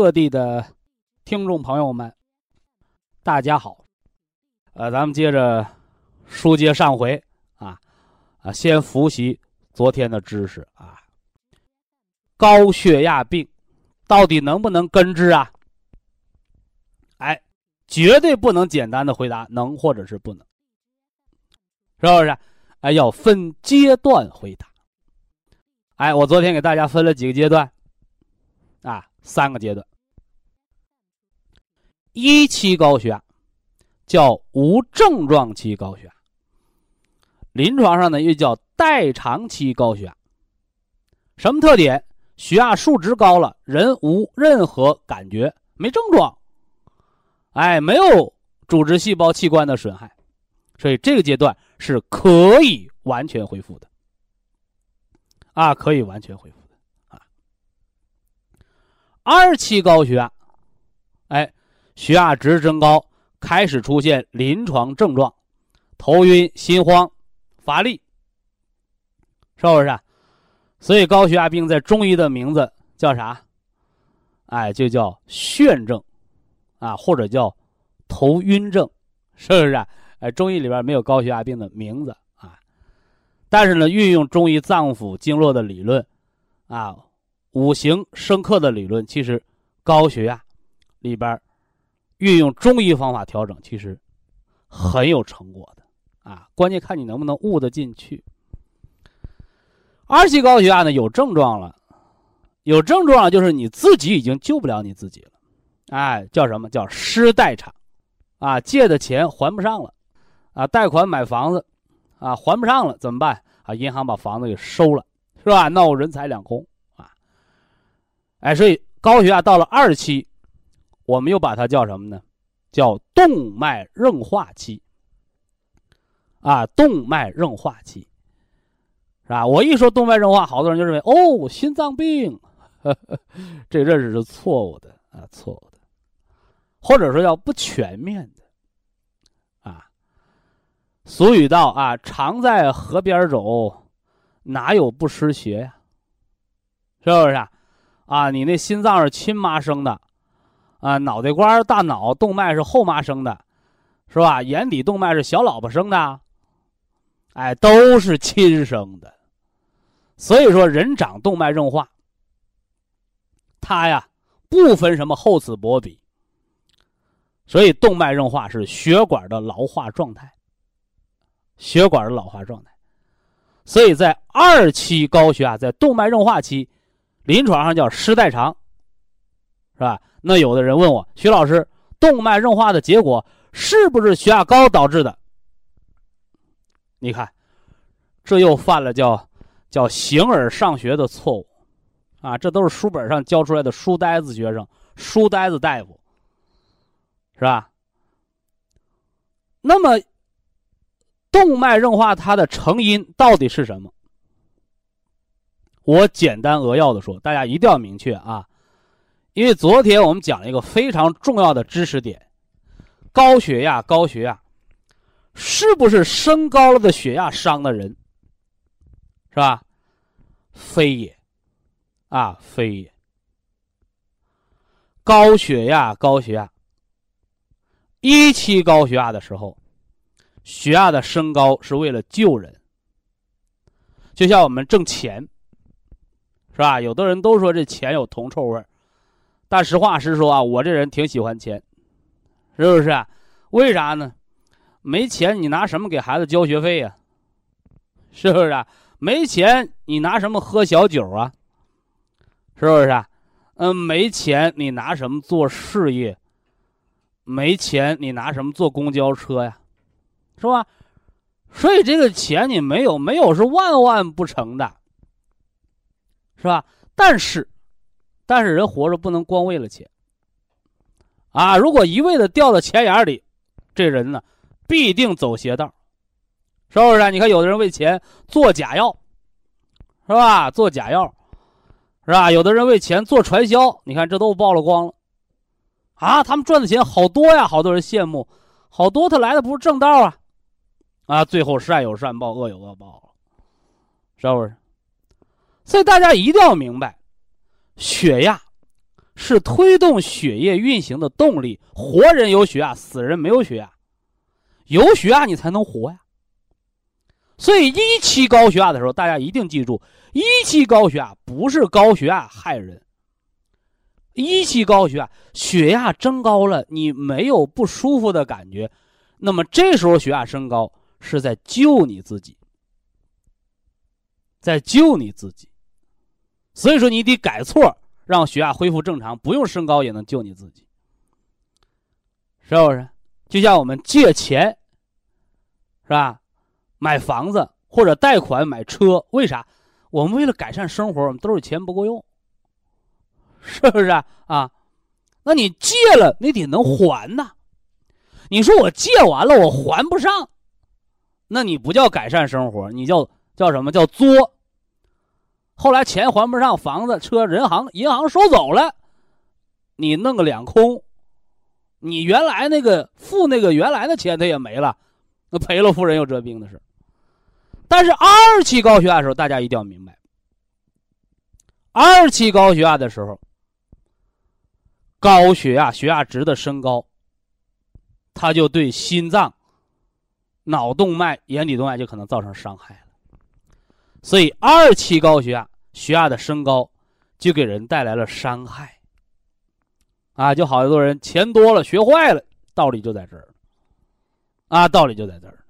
各地的听众朋友们，大家好。呃，咱们接着书接上回啊啊，先复习昨天的知识啊。高血压病到底能不能根治啊？哎，绝对不能简单的回答能或者是不能，是不是？哎，要分阶段回答。哎，我昨天给大家分了几个阶段啊。三个阶段，一期高血压叫无症状期高血压，临床上呢又叫代偿期高血压。什么特点？血压数值高了，人无任何感觉，没症状，哎，没有组织细胞器官的损害，所以这个阶段是可以完全恢复的，啊，可以完全恢复的啊。二期高血压，血压值增高，开始出现临床症状，头晕、心慌、乏力，是不是？所以高血压病在中医的名字叫啥？哎，就叫眩症，啊，或者叫头晕症，是不是？哎，中医里边没有高血压病的名字啊，但是呢，运用中医脏腑经络的理论，啊。五行生克的理论，其实高血压里边运用中医方法调整，其实很有成果的啊。关键看你能不能悟得进去。二期高血压呢，有症状了，有症状了就是你自己已经救不了你自己了，哎，叫什么叫失代偿啊？借的钱还不上了啊？贷款买房子啊，还不上了怎么办啊？银行把房子给收了，是吧？那我人财两空啊。哎，所以高血压到了二期，我们又把它叫什么呢？叫动脉硬化期。啊，动脉硬化期，是吧？我一说动脉硬化，好多人就认为哦，心脏病，这认识是错误的啊，错误的，或者说叫不全面的，啊。俗语道啊，常在河边走，哪有不湿鞋呀？是不是？啊？啊，你那心脏是亲妈生的，啊，脑袋瓜大脑动脉是后妈生的，是吧？眼底动脉是小老婆生的，哎，都是亲生的。所以说，人长动脉硬化，它呀不分什么厚此薄彼。所以，动脉硬化是血管的老化状态，血管的老化状态。所以在二期高血压，在动脉硬化期。临床上叫失代偿，是吧？那有的人问我，徐老师，动脉硬化的结果是不是血压高导致的？你看，这又犯了叫叫形而上学的错误，啊，这都是书本上教出来的书呆子学生、书呆子大夫，是吧？那么，动脉硬化它的成因到底是什么？我简单扼要的说，大家一定要明确啊，因为昨天我们讲了一个非常重要的知识点：高血压，高血压是不是升高了的血压伤的人？是吧？非也，啊，非也。高血压，高血压，一期高血压的时候，血压的升高是为了救人，就像我们挣钱。是吧？有的人都说这钱有铜臭味但实话实说啊，我这人挺喜欢钱是不是？为啥呢？没钱，你拿什么给孩子交学费呀？是不是？没钱，你拿什么喝小酒啊？是不是？嗯，没钱，你拿什么做事业？没钱，你拿什么坐公交车呀？是吧？所以这个钱你没有，没有是万万不成的，是吧？但是，但是人活着不能光为了钱。啊，如果一味的掉到钱眼里，这人呢，必定走邪道，是不是？你看，有的人为钱做假药，是吧？做假药，是吧？有的人为钱做传销，你看这都曝了光了，啊，他们赚的钱好多呀，好多人羡慕，好多他来的不是正道啊。啊，最后善有善报，恶有恶报，是不是？所以大家一定要明白，血压是推动血液运行的动力。活人有血压，死人没有血压。有血压你才能活呀。所以一期高血压的时候，大家一定记住，一期高血压不是高血压害人。一期高血压，血压增高了，你没有不舒服的感觉，那么这时候血压升高。是在救你自己，在救你自己，所以说你得改错，让血压恢复正常，不用升高也能救你自己，是不是？就像我们借钱，是吧？买房子或者贷款买车，为啥？我们为了改善生活，我们兜里钱不够用，是不是啊？那你借了，你得能还呐。你说我借完了，我还不上。那你不叫改善生活，你叫叫什么叫作？后来钱还不上，房子、车、人行、银行收走了，你弄个两空，你原来那个付那个原来的钱他也没了，那赔了夫人又折兵的事。但是二期高血压的时候，大家一定要明白，二期高血压的时候，高血压血压值的升高，它就对心脏。脑动脉、眼底动脉就可能造成伤害了，所以二期高血压血压的升高，就给人带来了伤害。啊，就好多人钱多了学坏了，道理就在这儿。啊，道理就在这儿。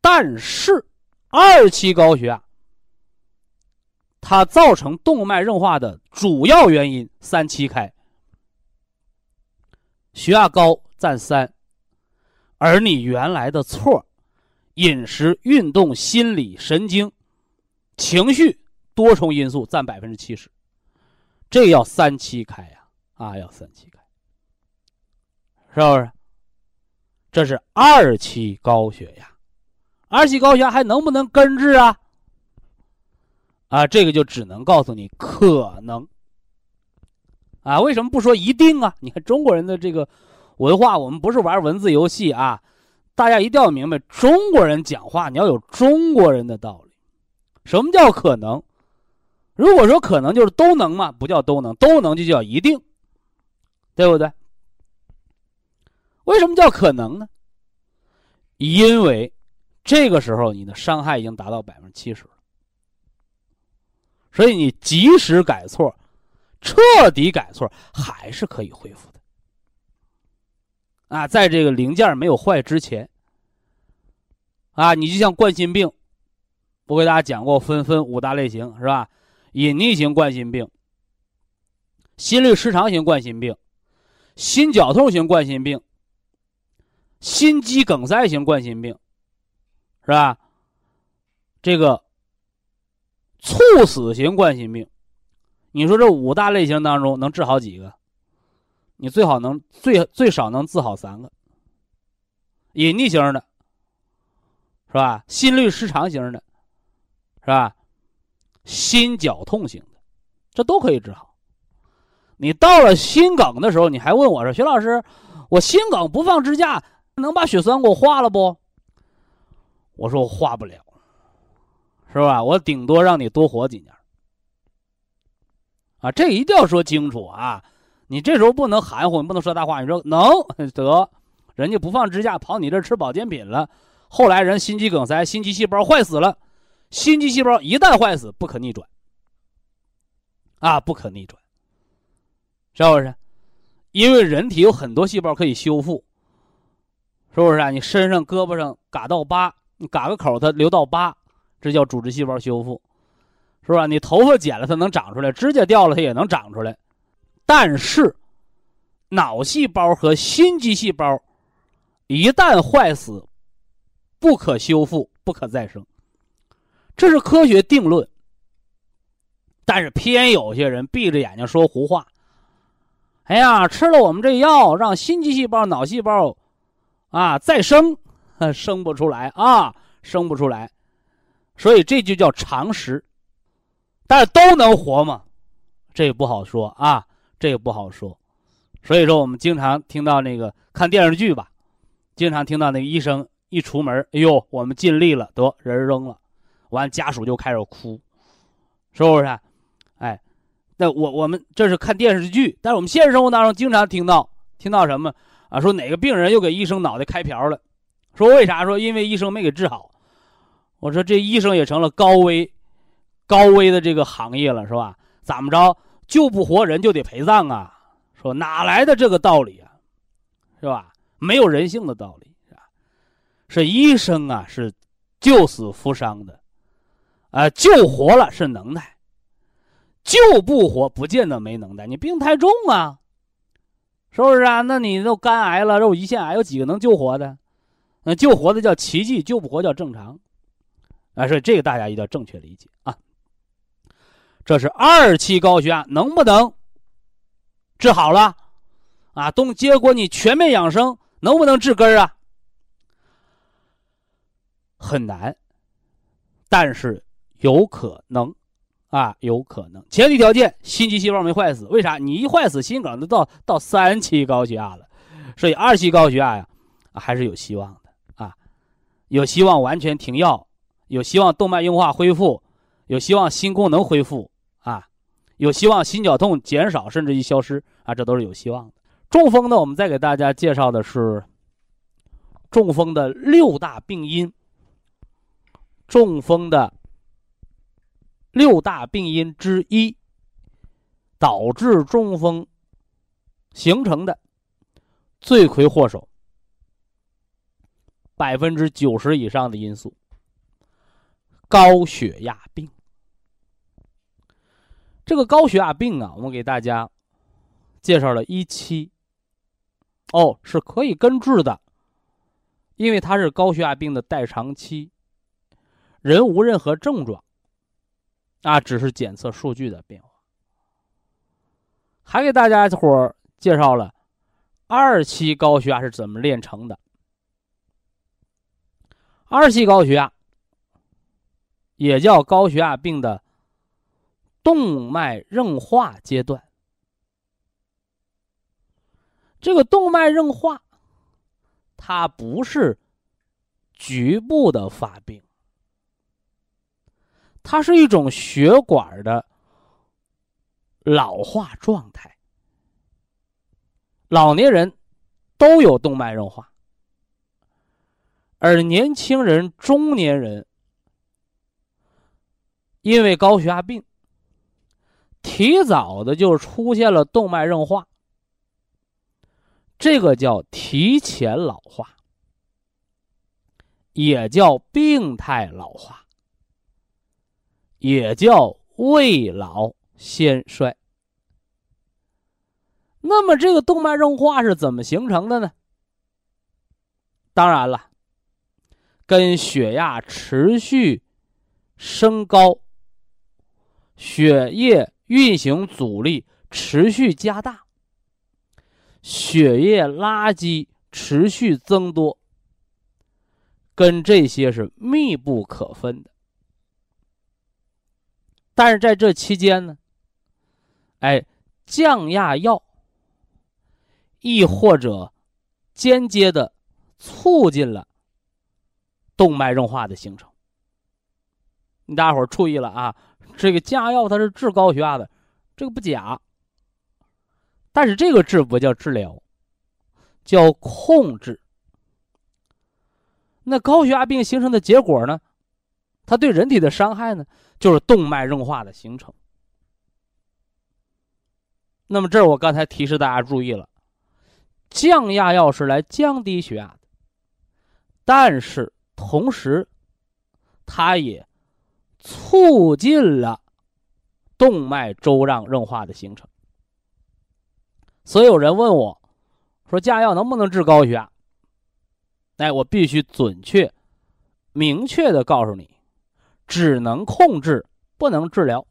但是二期高血压，它造成动脉硬化的主要原因三七开，血压高占三，而你原来的错。饮食、运动、心理、神经、情绪多重因素占百分之七十，这要三七开呀！啊，要三七开，是不是？这是二期高血压，二期高血压还能不能根治啊？啊，这个就只能告诉你可能。啊，为什么不说一定啊？你看中国人的这个文化，我们不是玩文字游戏啊。大家一定要明白，中国人讲话你要有中国人的道理。什么叫可能？如果说可能就是都能嘛，不叫都能，都能就叫一定，对不对？为什么叫可能呢？因为这个时候你的伤害已经达到百分之七十了，所以你及时改错，彻底改错，还是可以恢复的。啊，在这个零件没有坏之前，啊，你就像冠心病，我给大家讲过，分分五大类型是吧？隐匿型冠心病、心律失常型冠心病、心绞痛型冠心病、心肌梗塞型冠心病，是吧？这个猝死型冠心病，你说这五大类型当中能治好几个？你最好能最最少能治好三个，隐匿型的，是吧？心律失常型的，是吧？心绞痛型的，这都可以治好。你到了心梗的时候，你还问我说：“徐老师，我心梗不放支架，能把血栓给我化了不？”我说：“我化不了，是吧？我顶多让你多活几年。”啊，这一定要说清楚啊！你这时候不能含糊，你不能说大话。你说能得，人家不放支架跑你这吃保健品了，后来人心肌梗塞，心肌细胞坏死了，心肌细胞一旦坏死，不可逆转，啊，不可逆转，是不是？因为人体有很多细胞可以修复，是不是啊？你身上、胳膊上嘎到疤，你嘎个口，它留到疤，这叫组织细胞修复，是吧？你头发剪了，它能长出来；指甲掉了，它也能长出来。但是，脑细胞和心肌细胞一旦坏死，不可修复，不可再生，这是科学定论。但是偏有些人闭着眼睛说胡话。哎呀，吃了我们这药，让心肌细胞、脑细胞，啊，再生，生不出来啊，生不出来，所以这就叫常识。但是都能活吗？这也不好说啊，这也不好说。所以说，我们经常听到那个看电视剧吧，经常听到那个医生一出门，哎呦，我们尽力了，得人扔了，完家属就开始哭，是不是？哎。那我我们这是看电视剧，但是我们现实生活当中经常听到听到什么啊？说哪个病人又给医生脑袋开瓢了？说为啥？说因为医生没给治好。我说这医生也成了高危高危的这个行业了，是吧？怎么着救不活人就得陪葬啊？说哪来的这个道理啊？是吧？没有人性的道理是吧？是医生啊，是救死扶伤的，啊，救活了是能耐。救不活，不见得没能耐。你病太重啊，是不是啊？那你都肝癌了，肉胰腺癌，有几个能救活的？那救活的叫奇迹，救不活叫正常。啊，所以这个大家一定要正确理解啊。这是二期高血压能不能治好了？啊，动结果你全面养生能不能治根儿啊？很难，但是有可能。啊，有可能，前提条件心肌细胞没坏死。为啥？你一坏死，心梗都到到三期高血压了，所以二期高血压呀，还是有希望的啊，有希望完全停药，有希望动脉硬化恢复，有希望心功能恢复啊，有希望心绞痛减少甚至于消失啊，这都是有希望的。中风呢，我们再给大家介绍的是中风的六大病因，中风的。六大病因之一，导致中风形成的罪魁祸首，百分之九十以上的因素，高血压病。这个高血压病啊，我们给大家介绍了一期，哦，是可以根治的，因为它是高血压病的代偿期，人无任何症状。啊，只是检测数据的变化。还给大家伙儿介绍了二期高血压是怎么炼成的。二期高血压也叫高血压病的动脉硬化阶段。这个动脉硬化，它不是局部的发病。它是一种血管的老化状态，老年人都有动脉硬化，而年轻人、中年人因为高血压病，提早的就出现了动脉硬化，这个叫提前老化，也叫病态老化。也叫未老先衰。那么，这个动脉硬化是怎么形成的呢？当然了，跟血压持续升高、血液运行阻力持续加大、血液垃圾持续增多，跟这些是密不可分的。但是在这期间呢，哎，降压药，亦或者间接的促进了动脉硬化的形成。你大伙儿注意了啊，这个降压药它是治高血压的，这个不假。但是这个治不叫治疗，叫控制。那高血压病形成的结果呢，它对人体的伤害呢？就是动脉硬化的形成。那么这儿我刚才提示大家注意了，降压药是来降低血压的，但是同时，它也促进了动脉粥样硬化的形成。所以有人问我，说降压药能不能治高血压？哎，我必须准确、明确的告诉你，只能控制，不能治疗。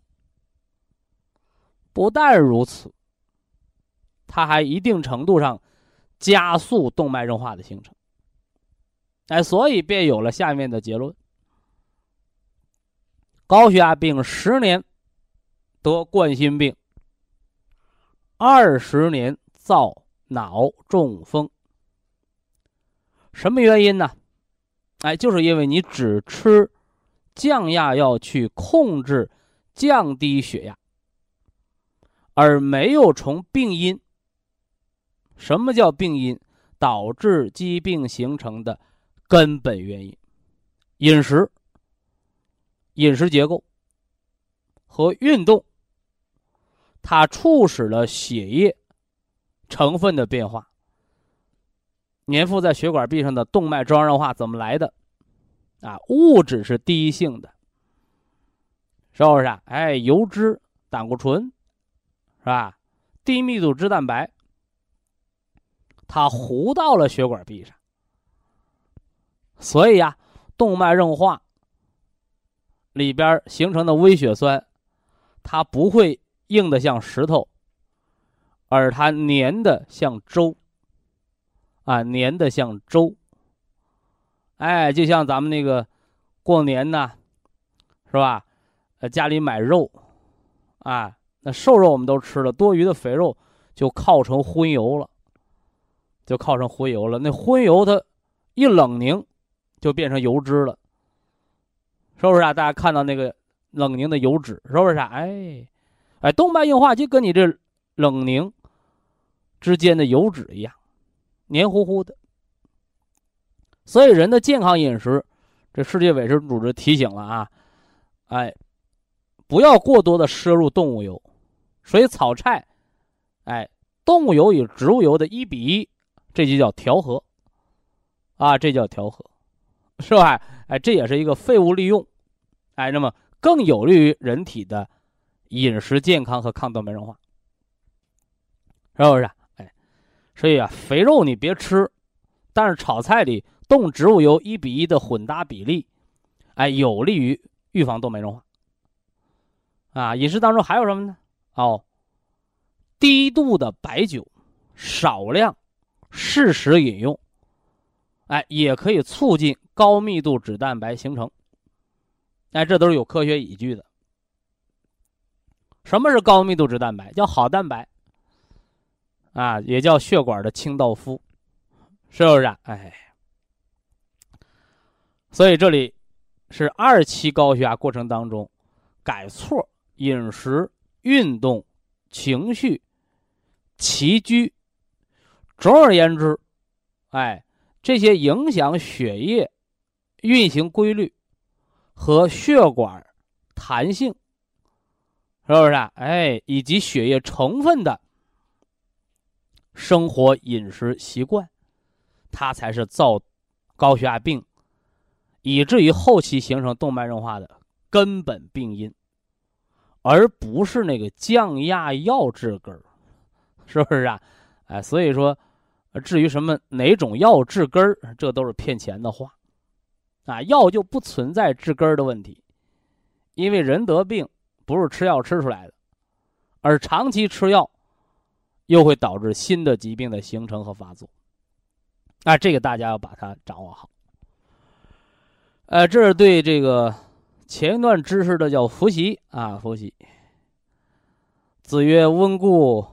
不但如此，它还一定程度上加速动脉硬化的形成。哎，所以便有了下面的结论：高血压病十年得冠心病。二十年造脑中风，什么原因呢？哎，就是因为你只吃降压药去控制降低血压，而没有从病因。什么叫病因？导致疾病形成的根本原因，饮食、饮食结构和运动。它促使了血液成分的变化，粘附在血管壁上的动脉粥样硬化怎么来的？啊，物质是第一性的，是不是啊？哎，油脂、胆固醇，是吧？低密度脂蛋白，它糊到了血管壁上，所以呀，动脉硬化里边形成的微血栓，它不会。硬的像石头，而它粘的像粥，啊，粘的像粥。哎，就像咱们那个过年呐，是吧？呃，家里买肉，啊，那瘦肉我们都吃了，多余的肥肉就靠成荤油了，就靠成荤油了。那荤油它一冷凝，就变成油脂了，是不是啊？大家看到那个冷凝的油脂，是不是啊？哎。哎，动脉硬化就跟你这冷凝之间的油脂一样，黏糊糊的。所以，人的健康饮食，这世界卫生组织提醒了啊，哎，不要过多的摄入动物油，所以炒菜，哎，动物油与植物油的一比一，这就叫调和，啊，这叫调和，是吧？哎，这也是一个废物利用，哎，那么更有利于人体的。饮食健康和抗动脉硬化，是不是？哎，所以啊，肥肉你别吃，但是炒菜里动植物油一比一的混搭比例，哎，有利于预防动脉硬化。啊，饮食当中还有什么呢？哦，低度的白酒，少量适时饮用，哎，也可以促进高密度脂蛋白形成。哎，这都是有科学依据的。什么是高密度脂蛋白？叫好蛋白，啊，也叫血管的清道夫，是不是？哎，所以这里是二期高血压过程当中改错饮食、运动、情绪、起居，总而言之，哎，这些影响血液运行规律和血管弹性。是不是啊？哎，以及血液成分的生活饮食习惯，它才是造高血压病，以至于后期形成动脉硬化的根本病因，而不是那个降压药治根儿，是不是啊？哎，所以说，至于什么哪种药治根儿，这都是骗钱的话，啊，药就不存在治根儿的问题，因为人得病。不是吃药吃出来的，而长期吃药，又会导致新的疾病的形成和发作。啊，这个大家要把它掌握好。呃，这是对这个前一段知识的叫复习啊，复习。子曰：“温故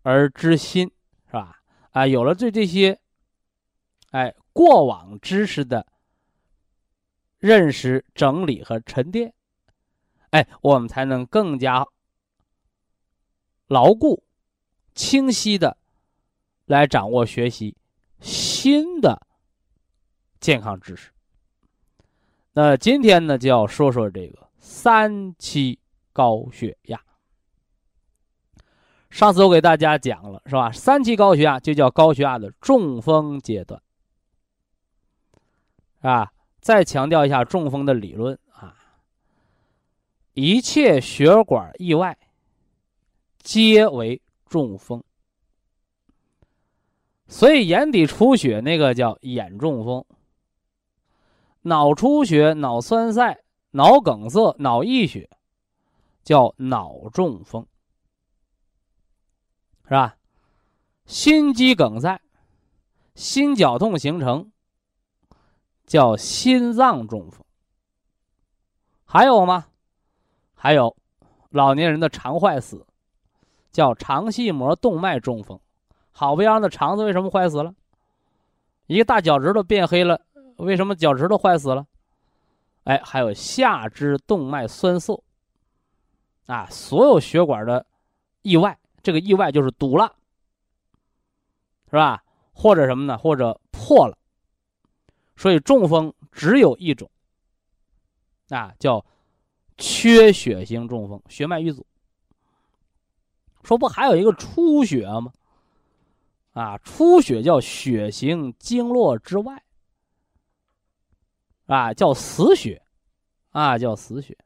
而知新，是吧？”啊，有了对这些，哎，过往知识的认识、整理和沉淀。哎，我们才能更加牢固、清晰的来掌握学习新的健康知识。那今天呢，就要说说这个三期高血压。上次我给大家讲了，是吧？三期高血压就叫高血压的中风阶段。啊？再强调一下中风的理论啊，一切血管意外皆为中风。所以眼底出血那个叫眼中风，脑出血、脑栓塞、脑梗塞、脑溢血叫脑中风，是吧？心肌梗塞、心绞痛形成叫心脏中风。还有吗？还有老年人的肠坏死叫肠系膜动脉中风。好不样的肠子为什么坏死了？一个大脚趾头变黑了，为什么脚趾头坏死了？哎，还有下肢动脉栓塞，啊，所有血管的意外，这个意外就是堵了，是吧？或者什么呢？或者破了。所以中风只有一种，啊，叫缺血性中风，血脉瘀阻。说不还有一个出血吗？啊，出血叫血行经络之外，啊，叫死血，啊，叫死血。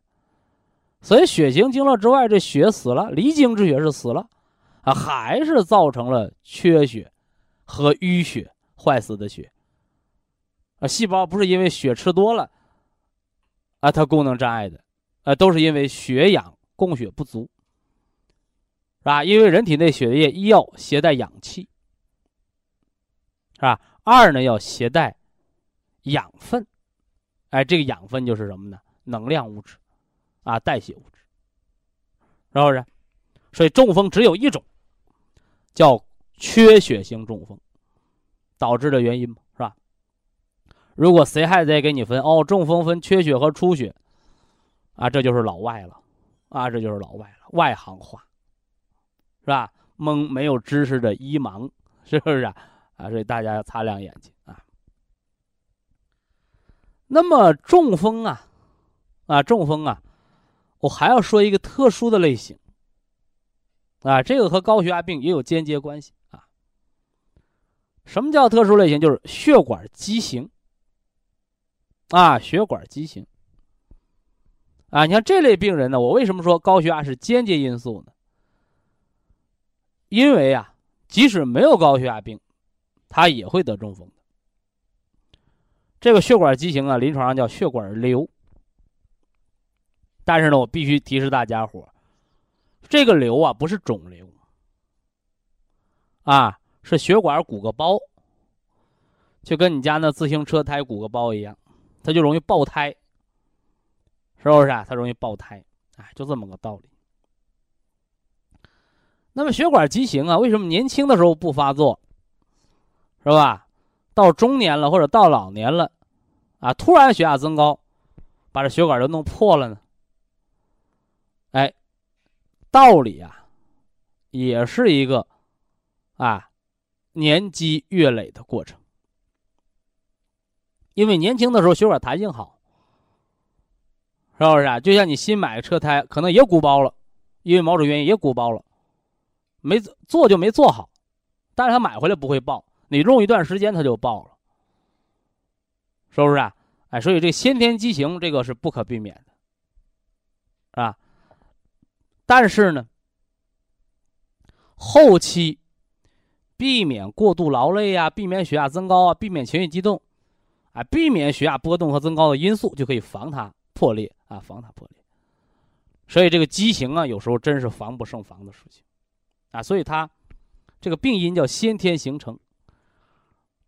所以血行经络之外，这血死了，离经之血是死了，啊，还是造成了缺血和淤血坏死的血。啊，细胞不是因为血吃多了，啊，它功能障碍的，啊，都是因为血氧供血不足，是吧？因为人体内血液一要携带氧气。是吧？二呢要携带养分，哎，这个养分就是什么呢？能量物质，啊，代谢物质，是不是？所以中风只有一种，叫缺血性中风导致的原因嘛，是吧？如果谁还在给你分哦，中风分缺血和出血，啊，这就是老外了，啊，这就是老外了，外行话，是吧？蒙没有知识的医盲，是不是啊？啊，所以大家要擦亮眼睛。那么中风啊，啊中风啊，我还要说一个特殊的类型啊，这个和高血压病也有间接关系啊。什么叫特殊类型？就是血管畸形啊，血管畸形啊。你看这类病人呢，我为什么说高血压是间接因素呢？因为啊，即使没有高血压病。他也会得中风。这个血管畸形啊，临床上叫血管瘤。但是呢，我必须提示大家伙这个瘤啊不是肿瘤，啊是血管鼓个包，就跟你家那自行车胎鼓个包一样，它就容易爆胎，是不是啊？它容易爆胎，哎，就这么个道理。那么血管畸形啊，为什么年轻的时候不发作？是吧？到中年了或者到老年了，啊，突然血压增高，把这血管都弄破了呢。哎，道理啊，也是一个啊年积月累的过程。因为年轻的时候血管弹性好，是不是啊？就像你新买个车胎，可能也鼓包了，因为某种原因也鼓包了，没做就没做好，但是他买回来不会爆。你用一段时间，它就爆了，是不是啊？哎，所以这先天畸形这个是不可避免的，啊。但是呢，后期避免过度劳累啊，避免血压增高啊，避免情绪激动，啊，避免血压波动和增高的因素，就可以防它破裂啊，防它破裂。所以这个畸形啊，有时候真是防不胜防的事情，啊，所以它这个病因叫先天形成。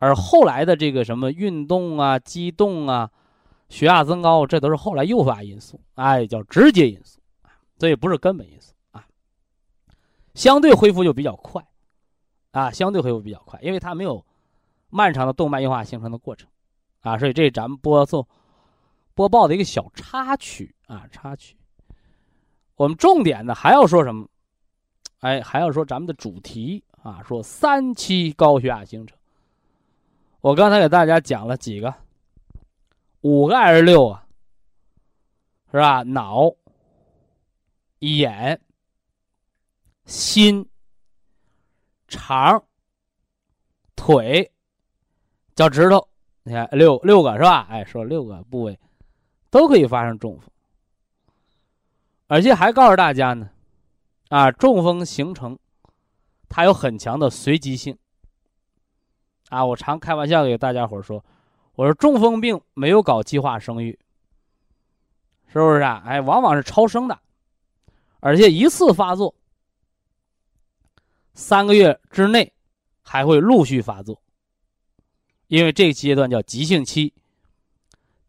而后来的这个什么运动啊、激动啊、血压增高，这都是后来诱发因素，哎，叫直接因素，所以不是根本因素啊。相对恢复就比较快，啊，相对恢复比较快，因为它没有漫长的动脉硬化形成的过程，啊，所以这是咱们播送播报的一个小插曲啊，插曲。我们重点呢还要说什么？哎，还要说咱们的主题啊，说三期高血压形成。我刚才给大家讲了几个，五个还是六啊？是吧？脑、眼、心、肠、腿、脚趾头你看六六个是吧？哎，说六个部位都可以发生中风，而且还告诉大家呢，啊，中风形成它有很强的随机性。啊，我常开玩笑给大家伙说，我说中风病没有搞计划生育，是不是啊？哎，往往是超生的，而且一次发作，三个月之内还会陆续发作，因为这个阶段叫急性期，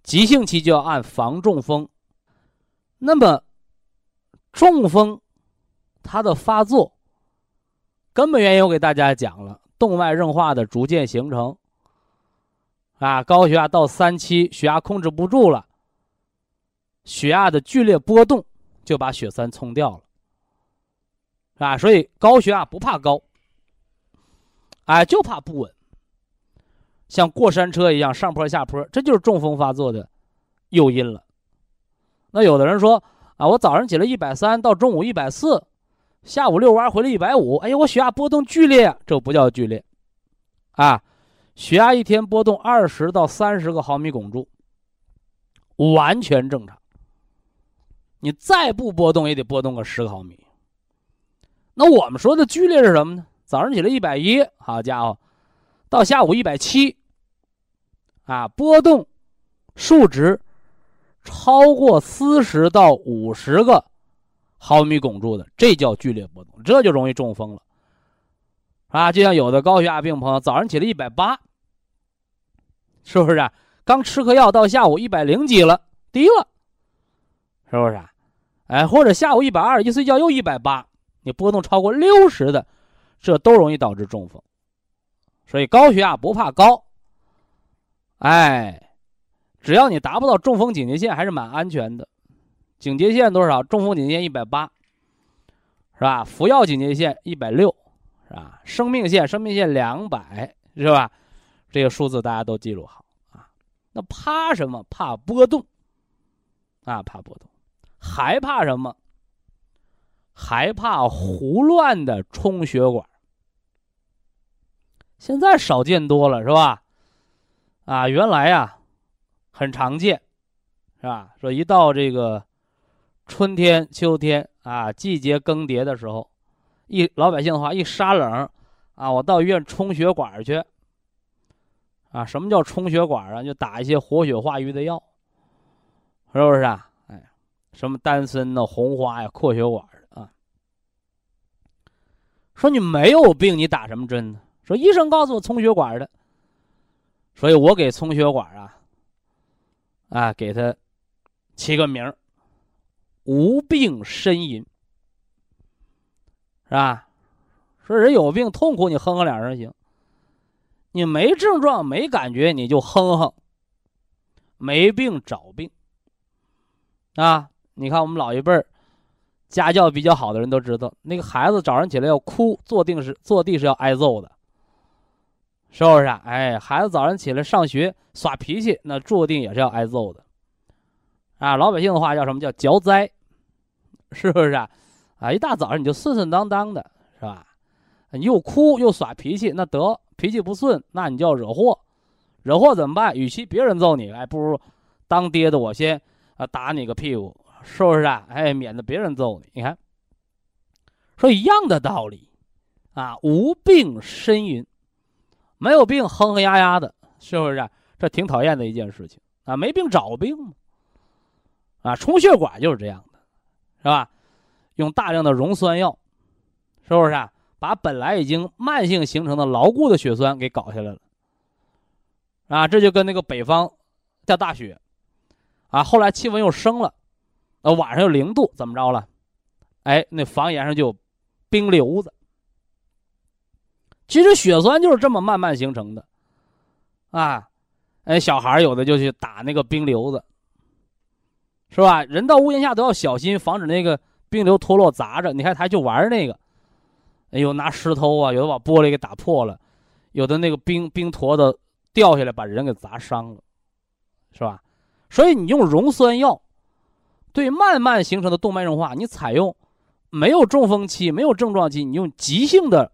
急性期就要按防中风。那么，中风它的发作根本原因我给大家讲了。动脉硬化的逐渐形成，啊，高血压到三期，血压控制不住了，血压的剧烈波动就把血栓冲掉了，啊，所以高血压不怕高，哎，就怕不稳，像过山车一样上坡下坡，这就是中风发作的诱因了。那有的人说啊，我早上起来一百三，到中午一百四。下午遛弯回来一百五，哎呀，我血压波动剧烈，这不叫剧烈，啊，血压一天波动二十到三十个毫米汞柱，完全正常。你再不波动也得波动个十个毫米。那我们说的剧烈是什么呢？早上起来一百一，好家伙，到下午一百七，啊，波动数值超过四十到五十个。毫米汞柱的，这叫剧烈波动，这就容易中风了，啊，就像有的高血压病朋友早上起来一百八，是不是啊？刚吃颗药到下午一百零几了，低了，是不是？啊？哎，或者下午一百二，一睡觉又一百八，你波动超过六十的，这都容易导致中风。所以高血压不怕高，哎，只要你达不到中风警戒线，还是蛮安全的。警戒线多少？中风警戒线一百八，是吧？服药警戒线一百六，是吧？生命线生命线两百，是吧？这个数字大家都记录好啊。那怕什么？怕波动啊，怕波动，还怕什么？还怕胡乱的冲血管。现在少见多了，是吧？啊，原来呀很常见，是吧？说一到这个。春天、秋天啊，季节更迭的时候，一老百姓的话，一杀冷，啊，我到医院充血管去。啊，什么叫充血管啊？就打一些活血化瘀的药，是不是啊？哎，什么丹参呐、红花呀、扩血管啊。说你没有病，你打什么针呢？说医生告诉我充血管的，所以我给充血管啊，啊，给他起个名儿。无病呻吟，是吧？说人有病痛苦，你哼哼两声行。你没症状没感觉，你就哼哼。没病找病，啊！你看我们老一辈儿，家教比较好的人都知道，那个孩子早上起来要哭，坐定是坐地是要挨揍的，是不是？哎，孩子早上起来上学耍脾气，那坐定也是要挨揍的。啊，老百姓的话叫什么叫嚼灾，是不是啊？啊，一大早上你就顺顺当当的，是吧？你又哭又耍脾气，那得脾气不顺，那你就要惹祸。惹祸怎么办？与其别人揍你，哎，不如当爹的我先啊打你个屁股，是不是啊？哎，免得别人揍你。你看，说一样的道理，啊，无病呻吟，没有病哼哼呀呀的，是不是？这挺讨厌的一件事情啊，没病找病嘛。啊，充血管就是这样的，是吧？用大量的溶酸药，是不是啊？把本来已经慢性形成的牢固的血栓给搞下来了。啊，这就跟那个北方下大雪，啊，后来气温又升了，呃，晚上又零度，怎么着了？哎，那房檐上就有冰瘤子。其实血栓就是这么慢慢形成的，啊，哎，小孩有的就去打那个冰瘤子。是吧？人到屋檐下都要小心，防止那个冰流脱落砸着。你看他就玩那个，哎呦，拿石头啊，有的把玻璃给打破了，有的那个冰冰坨子掉下来把人给砸伤了，是吧？所以你用溶酸药，对慢慢形成的动脉硬化，你采用没有中风期、没有症状期，你用急性的，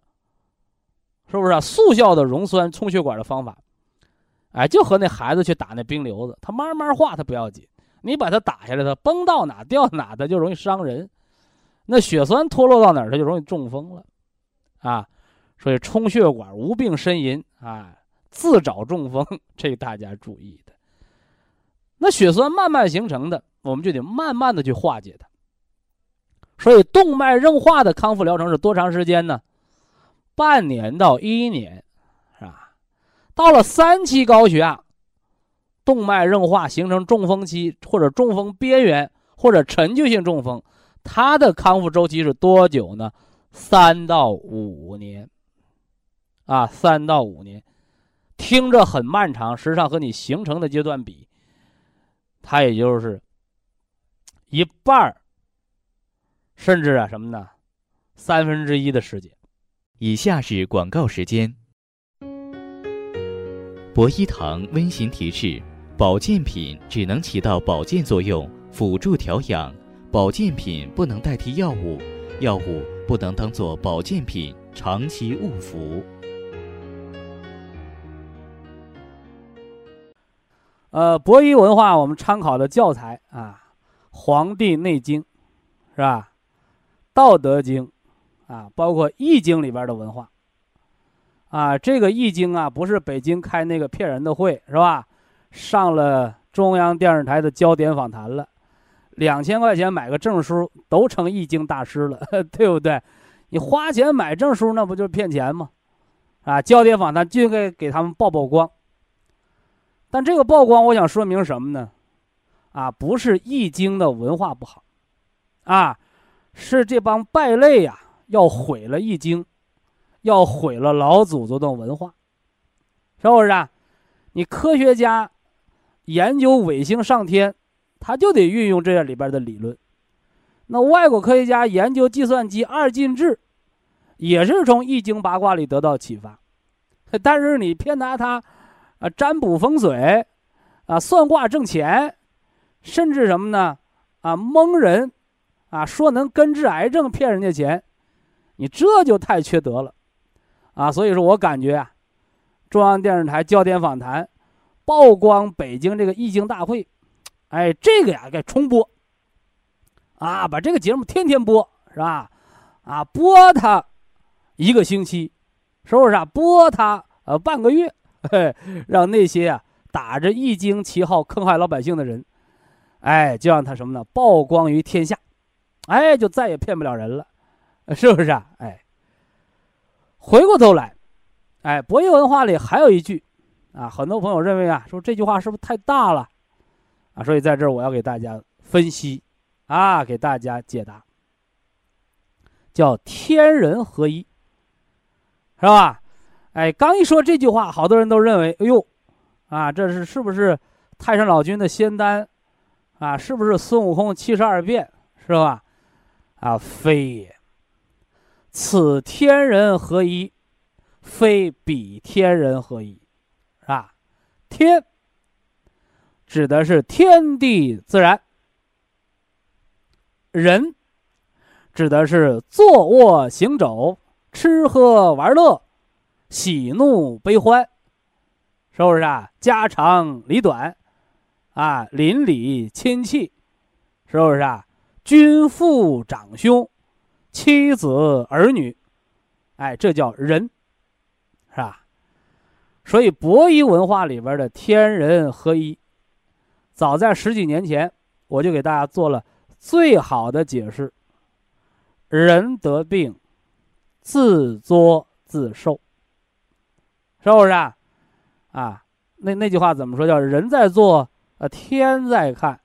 是不是啊？速效的溶酸充血管的方法，哎，就和那孩子去打那冰瘤子，他慢慢化，他不要紧。你把它打下来，它崩到哪掉哪，它就容易伤人。那血栓脱落到哪儿，它就容易中风了，啊，所以充血管无病呻吟啊，自找中风，这大家注意的。那血栓慢慢形成的，我们就得慢慢的去化解它。所以动脉硬化的康复疗程是多长时间呢？半年到一年，是吧？到了三期高血压。动脉硬化形成中风期，或者中风边缘，或者陈旧性中风，它的康复周期是多久呢？三到五年，啊，三到五年，听着很漫长，实际上和你形成的阶段比，它也就是一半儿，甚至啊什么呢？三分之一的时间。以下是广告时间。博一堂温馨提示。保健品只能起到保健作用，辅助调养。保健品不能代替药物，药物不能当做保健品长期误服。呃，博弈文化我们参考的教材啊，《黄帝内经》是吧？《道德经》啊，包括《易经》里边的文化啊。这个《易经》啊，不是北京开那个骗人的会是吧？上了中央电视台的焦点访谈了，两千块钱买个证书都成易经大师了，对不对？你花钱买证书，那不就是骗钱吗？啊，焦点访谈就应该给他们曝曝光。但这个曝光，我想说明什么呢？啊，不是易经的文化不好，啊，是这帮败类呀，要毁了易经，要毁了老祖宗的文化，是不是啊？你科学家。研究卫星上天，他就得运用这里边的理论。那外国科学家研究计算机二进制，也是从易经八卦里得到启发。但是你偏拿它，啊，占卜风水，啊，算卦挣钱，甚至什么呢？啊，蒙人，啊，说能根治癌症骗人家钱，你这就太缺德了，啊！所以说我感觉啊，中央电视台焦点访谈。曝光北京这个易经大会，哎，这个呀该重播，啊，把这个节目天天播，是吧？啊，播它一个星期，是不是啊？播它呃半个月，嘿，让那些啊打着易经旗号坑害老百姓的人，哎，就让他什么呢？曝光于天下，哎，就再也骗不了人了，是不是啊？哎，回过头来，哎，博弈文化里还有一句。啊，很多朋友认为啊，说这句话是不是太大了？啊，所以在这儿我要给大家分析，啊，给大家解答，叫天人合一，是吧？哎，刚一说这句话，好多人都认为，哎呦，啊，这是是不是太上老君的仙丹？啊，是不是孙悟空七十二变？是吧？啊，非也，此天人合一，非彼天人合一。天指的是天地自然，人指的是坐卧行走、吃喝玩乐、喜怒悲欢，是不是啊？家长里短，啊，邻里亲戚，是不是啊？君父长兄、妻子儿女，哎，这叫人，是吧？所以，博弈文化里边的天人合一，早在十几年前，我就给大家做了最好的解释：人得病，自作自受，是不是啊？啊，那那句话怎么说？叫人在做，呃，天在看，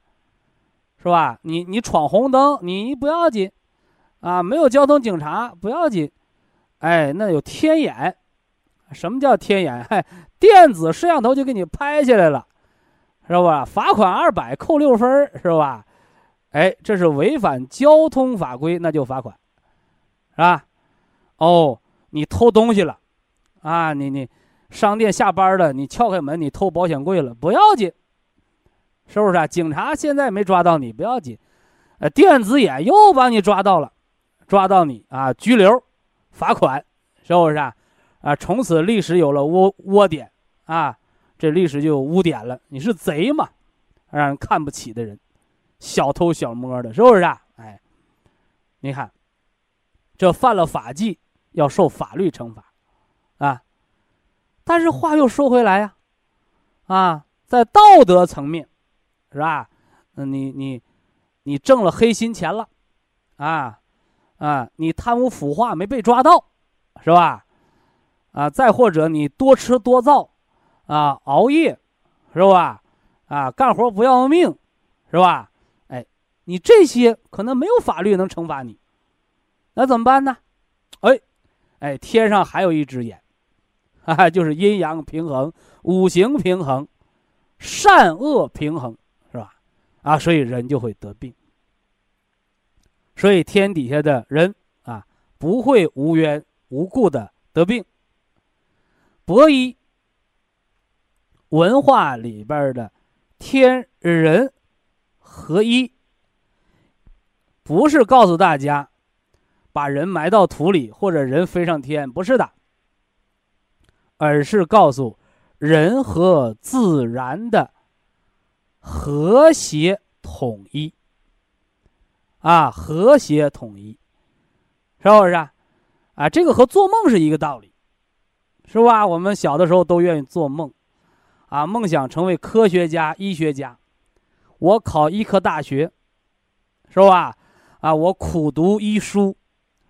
是吧？你你闯红灯，你不要紧，啊，没有交通警察不要紧，哎，那有天眼。什么叫天眼？嗨，电子摄像头就给你拍下来了，是吧？罚款二百，扣六分，是吧？哎，这是违反交通法规，那就罚款，是吧？哦，你偷东西了，啊，你你商店下班了，你撬开门，你偷保险柜了，不要紧，是不是啊？警察现在没抓到你，不要紧，呃，电子眼又把你抓到了，抓到你啊，拘留，罚款，是不是啊？啊，从此历史有了窝窝点啊，这历史就有污点了。你是贼嘛，让人看不起的人，小偷小摸的，是不是啊？哎，你看，这犯了法纪要受法律惩罚，啊。但是话又说回来呀，啊，在道德层面，是吧？嗯你你你挣了黑心钱了，啊啊，你贪污腐化没被抓到，是吧？啊，再或者你多吃多造，啊，熬夜，是吧？啊，干活不要命，是吧？哎，你这些可能没有法律能惩罚你，那怎么办呢？哎，哎，天上还有一只眼。啊，就是阴阳平衡、五行平衡、善恶平衡，是吧？啊，所以人就会得病。所以天底下的人啊，不会无缘无故的得病。博医文化里边的天人合一，不是告诉大家把人埋到土里或者人飞上天，不是的。而是告诉人和自然的和谐统一，啊，和谐统一，是不是啊？啊，这个和做梦是一个道理，是吧？我们小的时候都愿意做梦，啊，梦想成为科学家、医学家。我考医科大学，是吧？啊，我苦读医书，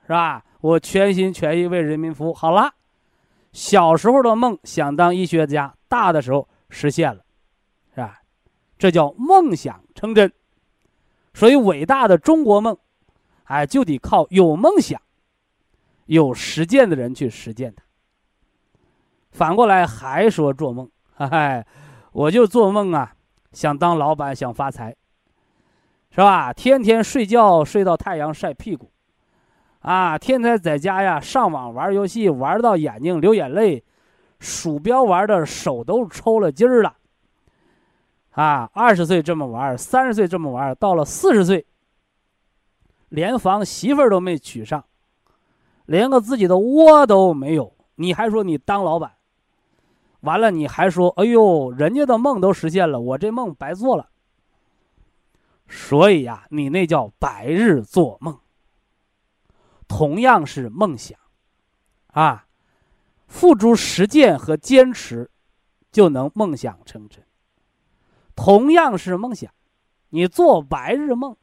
是吧？我全心全意为人民服务。好了。小时候的梦想当医学家，大的时候实现了，是吧？这叫梦想成真。所以伟大的中国梦，哎，就得靠有梦想、有实践的人去实践它。反过来还说做梦，嗨，我就做梦啊，想当老板，想发财，是吧？天天睡觉睡到太阳晒屁股。啊，天天在家呀，上网玩游戏，玩到眼睛流眼泪，鼠标玩的手都抽了筋了。啊，二十岁这么玩，三十岁这么玩，到了四十岁，连房媳妇儿都没娶上，连个自己的窝都没有，你还说你当老板？完了，你还说，哎呦，人家的梦都实现了，我这梦白做了。所以呀，你那叫白日做梦。同样是梦想，啊，付诸实践和坚持，就能梦想成真。同样是梦想，你做白日梦，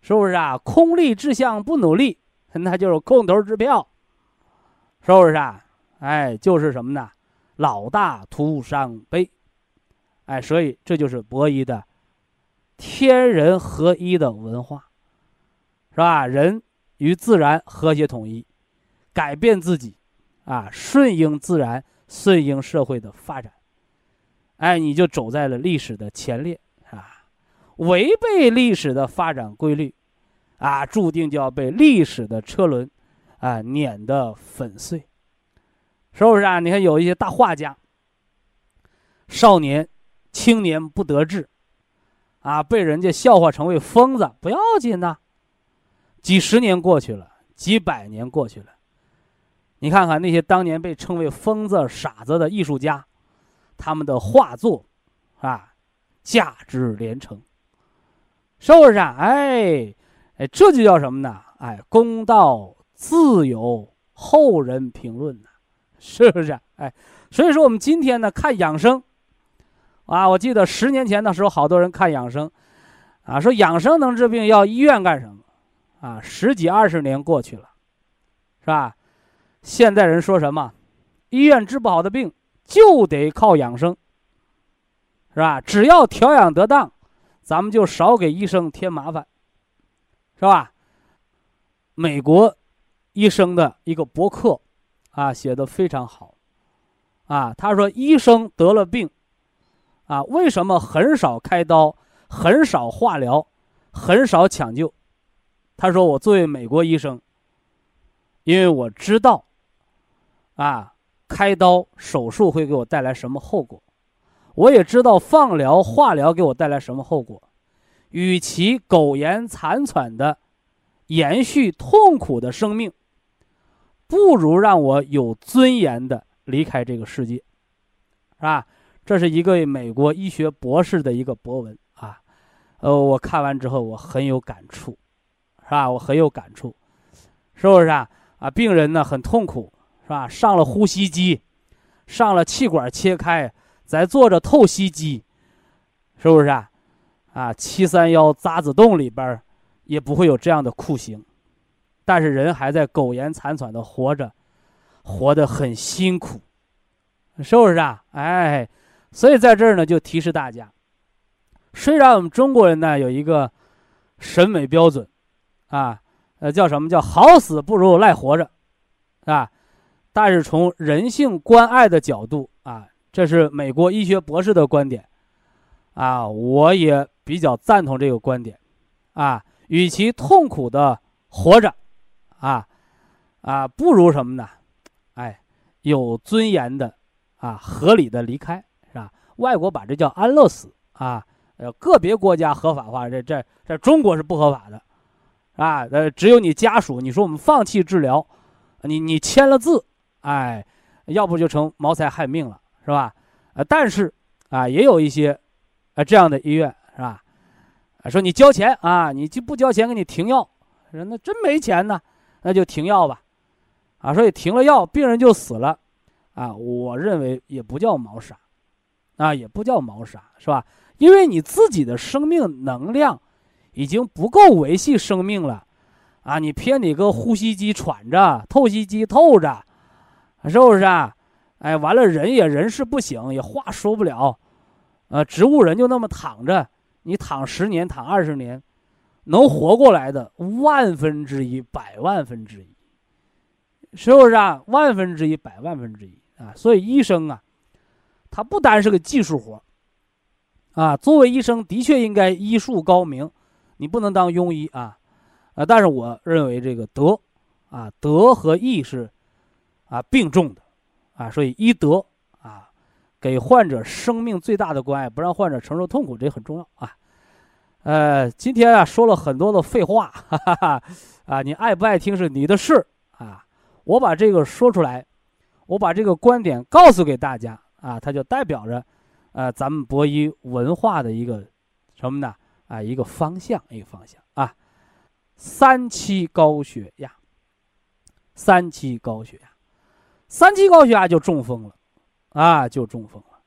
是不是啊？空立志向不努力，那就是空头支票，是不是啊？哎，就是什么呢？老大徒伤悲，哎，所以这就是博弈的天人合一的文化，是吧？人。与自然和谐统一，改变自己，啊，顺应自然，顺应社会的发展，哎，你就走在了历史的前列啊！违背历史的发展规律，啊，注定就要被历史的车轮，啊，碾得粉碎，是不是啊？你看有一些大画家，少年、青年不得志，啊，被人家笑话成为疯子，不要紧呐。几十年过去了，几百年过去了，你看看那些当年被称为疯子、傻子的艺术家，他们的画作，啊，价值连城，是不是啊？哎，哎，这就叫什么呢？哎，公道自有后人评论，是不是？哎，所以说我们今天呢看养生，啊，我记得十年前的时候，好多人看养生，啊，说养生能治病，要医院干什么？啊，十几二十年过去了，是吧？现在人说什么？医院治不好的病就得靠养生，是吧？只要调养得当，咱们就少给医生添麻烦，是吧？美国医生的一个博客啊，写的非常好，啊，他说医生得了病，啊，为什么很少开刀，很少化疗，很少抢救？他说：“我作为美国医生，因为我知道，啊，开刀手术会给我带来什么后果，我也知道放疗化疗给我带来什么后果。与其苟延残喘的延续痛苦的生命，不如让我有尊严的离开这个世界，是吧？这是一个美国医学博士的一个博文啊，呃，我看完之后我很有感触，是吧？我很有感触，是不是啊？啊，病人呢很痛苦，是吧？上了呼吸机，上了气管切开，在做着透析机，是不是啊？啊，七三幺渣滓洞里边也不会有这样的酷刑，但是人还在苟延残喘的活着，活得很辛苦，是不是啊？哎。所以在这儿呢，就提示大家，虽然我们中国人呢有一个审美标准，啊，呃，叫什么叫好死不如赖活着，啊，但是从人性关爱的角度啊，这是美国医学博士的观点，啊，我也比较赞同这个观点，啊，与其痛苦的活着，啊，啊，不如什么呢？哎，有尊严的，啊，合理的离开。是吧外国把这叫安乐死啊，呃，个别国家合法化，这这在中国是不合法的，啊，呃，只有你家属，你说我们放弃治疗，你你签了字，哎，要不就成谋财害命了，是吧？呃，但是啊，也有一些，啊这样的医院是吧？啊，说你交钱啊，你就不交钱给你停药，人那真没钱呢，那就停药吧，啊，所以停了药，病人就死了，啊，我认为也不叫谋杀。啊，也不叫谋杀，是吧？因为你自己的生命能量已经不够维系生命了，啊，你偏你个呼吸机喘着，透析机透着，是不是啊？哎，完了人也人事不省，也话说不了，呃，植物人就那么躺着，你躺十年，躺二十年，能活过来的万分之一，百万分之一，是不是啊？万分之一，百万分之一啊！所以医生啊。他不单是个技术活啊，作为医生的确应该医术高明，你不能当庸医啊，啊，但是我认为这个德，啊，德和义是，啊并重的，啊，所以医德啊，给患者生命最大的关爱，不让患者承受痛苦，这很重要啊。呃，今天啊说了很多的废话，哈哈哈，啊，你爱不爱听是你的事啊，我把这个说出来，我把这个观点告诉给大家。啊，它就代表着，呃，咱们博医文化的一个什么呢？啊，一个方向，一个方向啊。三期高血压，三期高血压，三期高血压就中风了，啊，就中风了。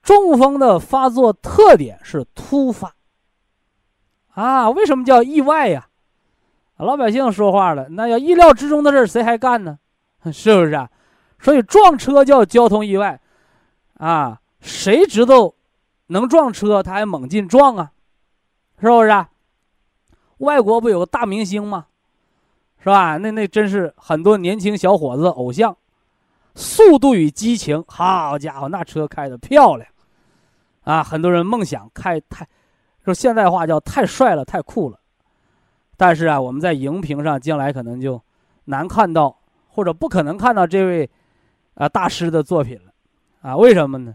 中风的发作特点是突发，啊，为什么叫意外呀？老百姓说话了，那要意料之中的事谁还干呢？是不是啊？所以撞车叫交通意外。啊，谁知道能撞车，他还猛劲撞啊，是不是？啊？外国不有个大明星吗？是吧？那那真是很多年轻小伙子偶像，《速度与激情》，好家伙，那车开的漂亮啊！很多人梦想开太，说现代话叫太帅了，太酷了。但是啊，我们在荧屏上将来可能就难看到，或者不可能看到这位啊大师的作品了。啊，为什么呢？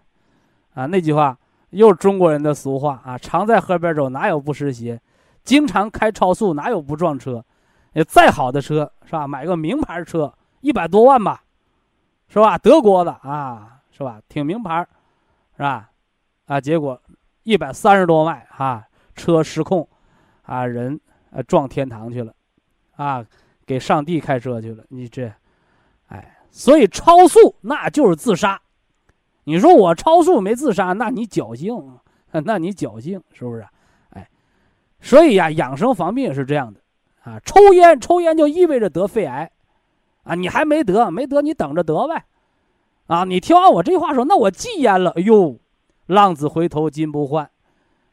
啊，那句话又是中国人的俗话啊，常在河边走，哪有不湿鞋？经常开超速，哪有不撞车？也再好的车是吧？买个名牌车，一百多万吧，是吧？德国的啊，是吧？挺名牌，是吧？啊，结果一百三十多迈啊，车失控，啊，人啊撞天堂去了，啊，给上帝开车去了。你这，哎，所以超速那就是自杀。你说我超速没自杀，那你侥幸，那你侥幸是不是？哎，所以呀，养生防病也是这样的啊。抽烟，抽烟就意味着得肺癌，啊，你还没得，没得你等着得呗，啊，你听完我这话说，那我戒烟了，哎呦，浪子回头金不换，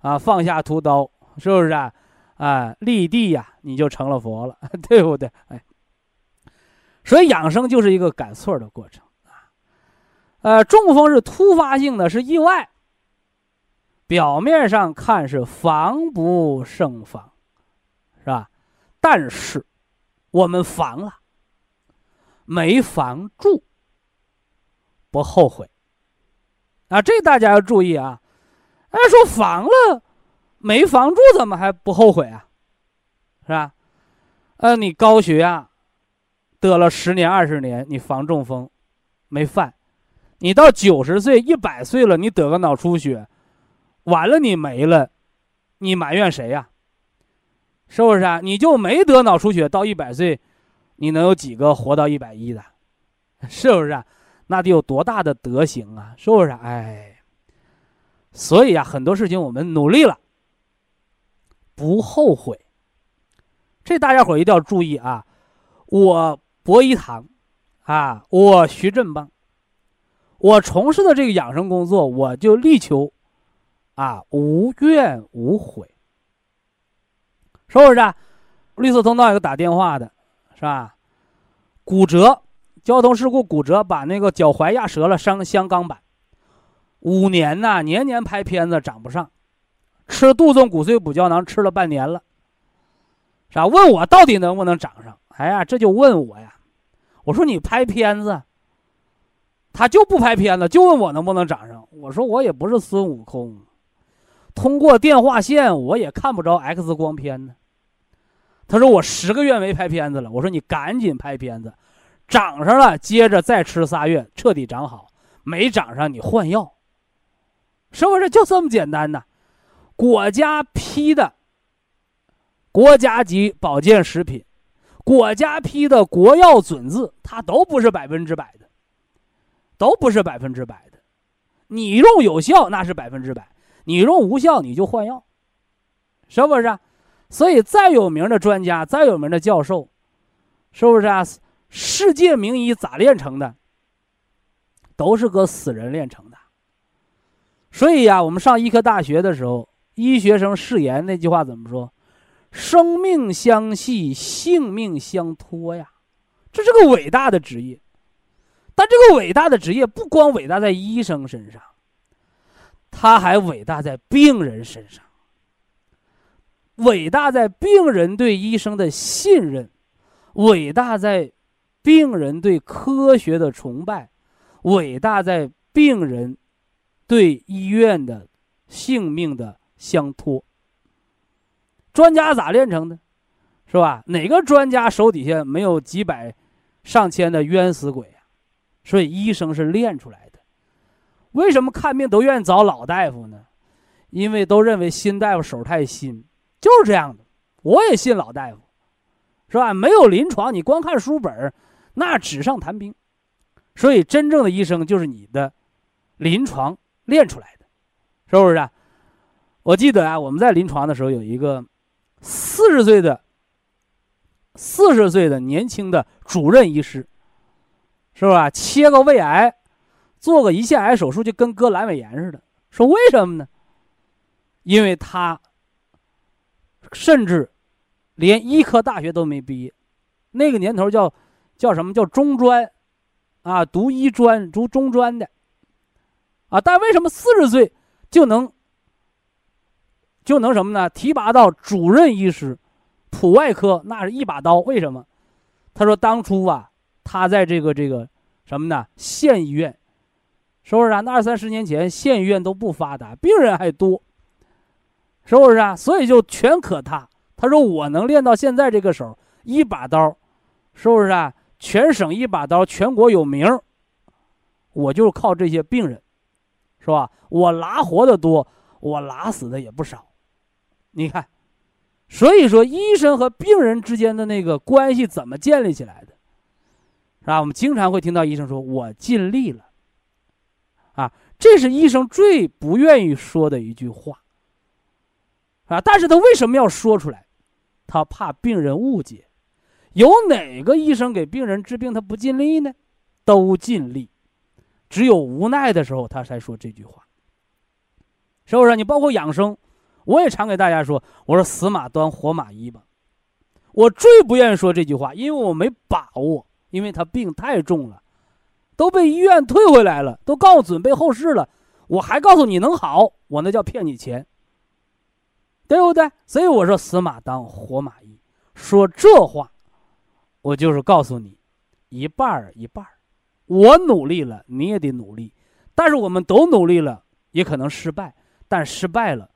啊，放下屠刀，是不是啊？啊，立地呀，你就成了佛了，对不对？哎，所以养生就是一个赶错的过程啊。呃，中风是突发性的，是意外。表面上看是防不胜防，是吧？但是我们防了，没防住，不后悔。啊，这大家要注意啊！哎，说防了，没防住，怎么还不后悔啊？是吧？呃，你高血压得了十年二十年，你防中风没犯。你到九十岁、一百岁了，你得个脑出血，完了你没了，你埋怨谁呀？是不是啊？你就没得脑出血，到一百岁，你能有几个活到一百一的？是不是啊？那得有多大的德行啊？是不是？哎，所以啊，很多事情我们努力了，不后悔。这大家伙一定要注意啊！我博一堂，啊，我徐振邦，我从事的这个养生工作，我就力求啊无怨无悔，是不是？啊？绿色通道有个打电话的，是吧？骨折，交通事故骨折，把那个脚踝压折了，伤镶钢板，五年呐，年年拍片子长不上，吃杜仲骨髓补胶囊吃了半年了。是吧？问我到底能不能长上？哎呀，这就问我呀！我说你拍片子，他就不拍片子，就问我能不能长上。我说我也不是孙悟空，通过电话线我也看不着 X 光片呢。他说我十个月没拍片子了。我说你赶紧拍片子，长上了接着再吃仨月，彻底长好；没长上你换药，是不是就这么简单呢？国家批的。国家级保健食品，国家批的国药准字，它都不是百分之百的，都不是百分之百的。你用有效那是百分之百，你用无效你就换药，是不是？所以再有名的专家，再有名的教授，是不是啊？世界名医咋炼成的？都是个死人炼成的。所以呀，我们上医科大学的时候，医学生誓言那句话怎么说？生命相系，性命相托呀，这是个伟大的职业。但这个伟大的职业不光伟大在医生身上，他还伟大在病人身上。伟大在病人对医生的信任，伟大在病人对科学的崇拜，伟大在病人对医院的性命的相托。专家咋炼成的，是吧？哪个专家手底下没有几百、上千的冤死鬼啊？所以医生是练出来的。为什么看病都愿意找老大夫呢？因为都认为新大夫手太新，就是这样的。我也信老大夫，是吧？没有临床，你光看书本儿那纸上谈兵。所以真正的医生就是你的临床练出来的，是不是？我记得啊，我们在临床的时候有一个。四十岁的，四十岁的年轻的主任医师，是吧？切个胃癌，做个胰腺癌手术，就跟割阑尾炎似的。说为什么呢？因为他甚至连医科大学都没毕业，那个年头叫叫什么叫中专啊？读医专、读中专的啊？但为什么四十岁就能？就能什么呢？提拔到主任医师，普外科那是一把刀。为什么？他说当初啊，他在这个这个什么呢？县医院，是不是啊？那二三十年前县医院都不发达，病人还多，是不是啊？所以就全可他。他说我能练到现在这个手，一把刀，是不是啊？全省一把刀，全国有名我就是靠这些病人，是吧？我拉活的多，我拉死的也不少。你看，所以说医生和病人之间的那个关系怎么建立起来的，是吧？我们经常会听到医生说：“我尽力了。”啊，这是医生最不愿意说的一句话，啊，但是他为什么要说出来？他怕病人误解。有哪个医生给病人治病他不尽力呢？都尽力，只有无奈的时候他才说这句话，是不是？你包括养生。我也常给大家说，我说死马当活马医吧。我最不愿意说这句话，因为我没把握，因为他病太重了，都被医院退回来了，都告诉准备后事了，我还告诉你能好，我那叫骗你钱，对不对？所以我说死马当活马医，说这话，我就是告诉你，一半儿一半儿，我努力了，你也得努力，但是我们都努力了，也可能失败，但失败了。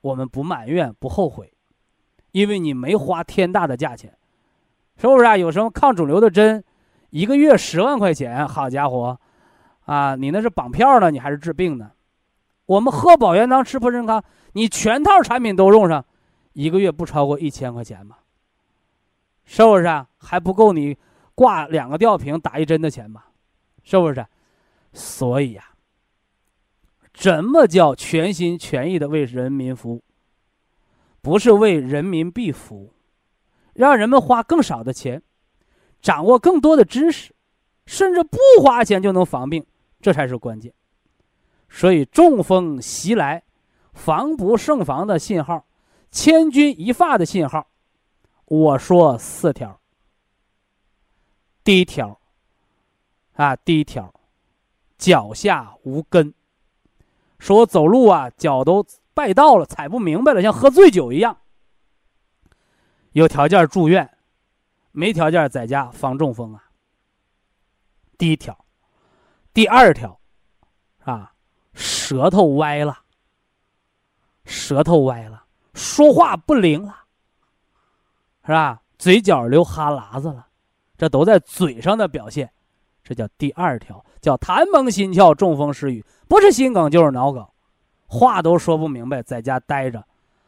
我们不埋怨，不后悔，因为你没花天大的价钱，是不是啊？有什么抗肿瘤的针，一个月十万块钱，好家伙，啊，你那是绑票呢，你还是治病呢？我们喝保元汤吃普参康，你全套产品都用上，一个月不超过一千块钱吧？是不是啊？还不够你挂两个吊瓶打一针的钱吧？是不是？所以呀，怎么叫全心全意的为人民服务？不是为人民币服务，让人们花更少的钱，掌握更多的知识，甚至不花钱就能防病，这才是关键。所以中风袭来，防不胜防的信号，千钧一发的信号，我说四条。第一条，啊，第一条，脚下无根，说我走路啊，脚都败道了，踩不明白了，像喝醉酒一样。有条件住院，没条件在家防中风啊。第一条，第二条，啊。舌头歪了，舌头歪了，说话不灵了，是吧？嘴角流哈喇子了，这都在嘴上的表现，这叫第二条，叫痰蒙心窍，中风失语，不是心梗就是脑梗，话都说不明白，在家待着，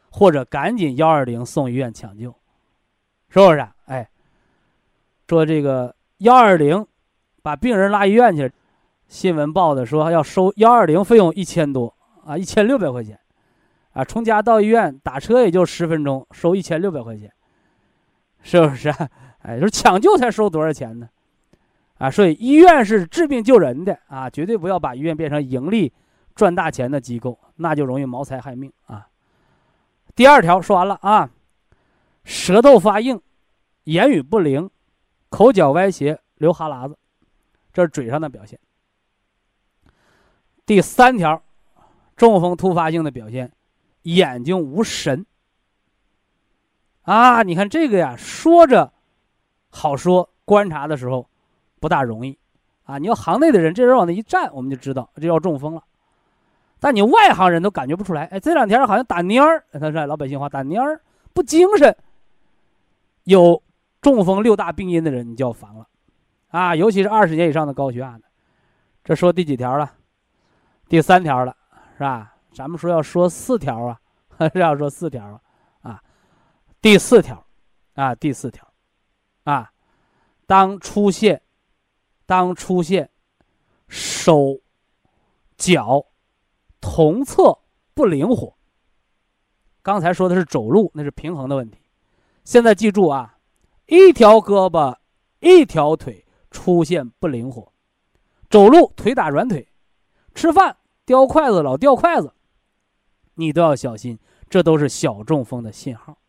或者赶紧幺二零送医院抢救，是不是？哎，说这个幺二零，把病人拉医院去。新闻报的说要收幺二零费用一千多啊，一千六百块钱，啊，从家到医院打车也就十分钟，收一千六百块钱，是不是啊？哎，说抢救才收多少钱呢？啊，所以医院是治病救人的啊，绝对不要把医院变成盈利赚大钱的机构，那就容易谋财害命啊。第二条说完了啊，舌头发硬，言语不灵，口角歪斜，流哈喇子，这是嘴上的表现。第三条，中风突发性的表现，眼睛无神。啊，你看这个呀，说着好说，观察的时候不大容易。啊，你要行内的人，这人往那一站，我们就知道这要中风了。但你外行人都感觉不出来。哎，这两天好像打蔫儿，他说老百姓话打蔫儿，不精神。有中风六大病因的人，你就要防了。啊，尤其是二十年以上的高血压的。这说第几条了？第三条了，是吧？咱们说要说四条啊，还 是要说四条？啊，第四条，啊，第四条，啊，当出现，当出现手脚同侧不灵活。刚才说的是走路，那是平衡的问题。现在记住啊，一条胳膊、一条腿出现不灵活，走路腿打软腿，吃饭。叼筷子老掉筷子，你都要小心，这都是小中风的信号。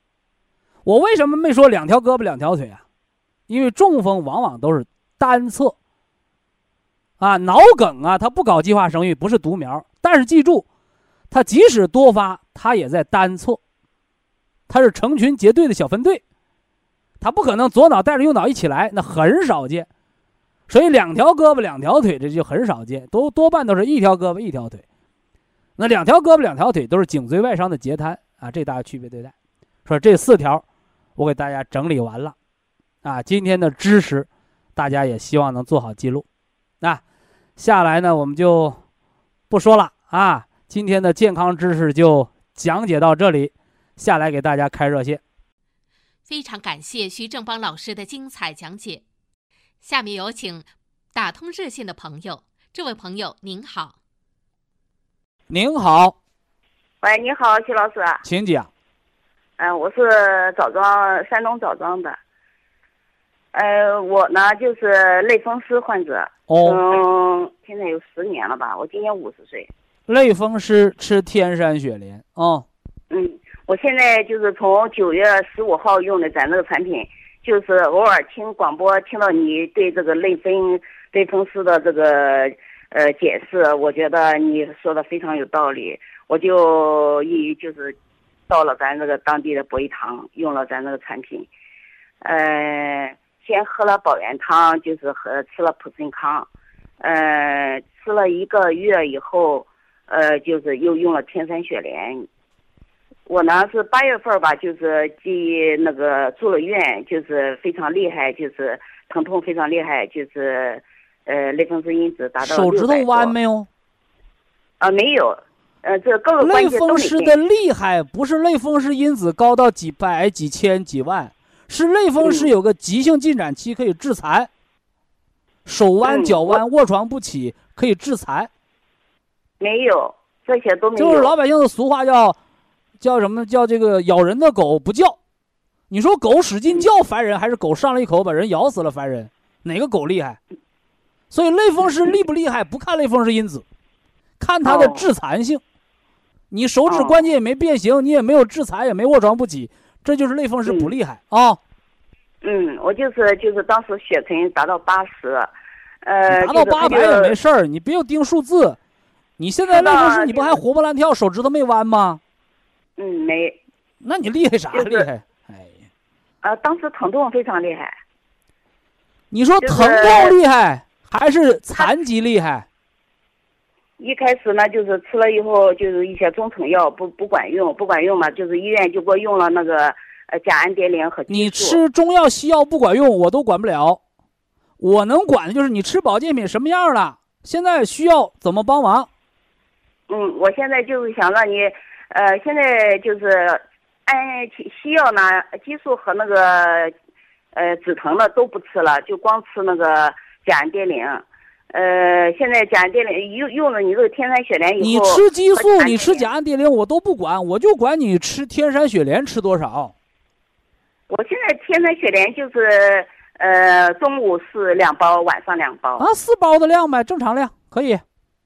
我为什么没说两条胳膊两条腿啊？因为中风往往都是单侧。啊，脑梗啊，它不搞计划生育，不是独苗。但是记住，它即使多发，它也在单侧，它是成群结队的小分队，它不可能左脑带着右脑一起来，那很少见。所以两条胳膊两条腿这就很少见，都多半都是一条胳膊一条腿。那两条胳膊两条腿都是颈椎外伤的截瘫啊，这大家区别对待。说这四条，我给大家整理完了，啊，今天的知识，大家也希望能做好记录。那下来呢，我们就不说了啊，今天的健康知识就讲解到这里，下来给大家开热线。非常感谢徐正邦老师的精彩讲解。下面有请打通热线的朋友，这位朋友您好。您好，喂，你好，徐老师，请讲。嗯，我是枣庄，山东枣庄的。呃，我呢就是类风湿患者，嗯，现在有十年了吧，我今年五十岁。类风湿吃天山雪莲，哦。嗯，我现在就是从九月十五号用的咱这个产品。就是偶尔听广播，听到你对这个类风类风湿的这个呃解释，我觉得你说的非常有道理，我就一就是到了咱这个当地的博医堂，用了咱这个产品，呃，先喝了保元汤，就是喝吃了普参康，呃，吃了一个月以后，呃，就是又用了天山雪莲。我呢是八月份吧，就是进那个住了院，就是非常厉害，就是疼痛非常厉害，就是，呃类风湿因子达到手指头弯没有？啊，没有，呃，这各个关类节都没变风湿的厉害不是类风湿因子高到几百、几千、几万，是类风湿嗯有个急性进展期可以致残，手弯、脚弯、卧床不起可以致残。没有，这些都没有。就是老百姓的俗话叫叫什么叫这个咬人的狗不叫。你说狗使劲叫烦人，还是狗上来一口把人咬死了烦人？哪个狗厉害？所以类风湿厉不厉害，不看类风湿因子，看它的哦致残性。你手指哦关节也没变形，你也没有致残，也没卧床不起，这就是类风湿不嗯厉害啊。嗯，我就是就是当时血沉达到八十，呃，达到八百也没事儿，你别用盯数字。你现在类风湿，你不还活蹦乱跳，手指头没弯吗？嗯没，那你厉害啥就是厉害？哎呀。呃，当时疼痛非常厉害，你说疼痛厉害还是残疾厉害？一开始呢就是吃了以后就是一些中成药不不管用，不管用嘛，就是医院就给我用了那个呃甲氨蝶呤和激你吃中药西药不管用，我都管不了。我能管的就是你吃保健品什么样了，现在需要怎么帮忙？嗯，我现在就是想让你，呃，现在就是按西西药呢，激素和那个呃止疼的都不吃了，就光吃那个甲氨蝶呤。呃，现在甲氨蝶呤用用了你这个天山雪莲以后你，吃激素，你吃甲氨蝶呤，我都不管，我就管你吃天山雪莲吃多少。我现在天山雪莲就是呃中午是两包，晚上两包。啊，四包的量呗，正常量可以。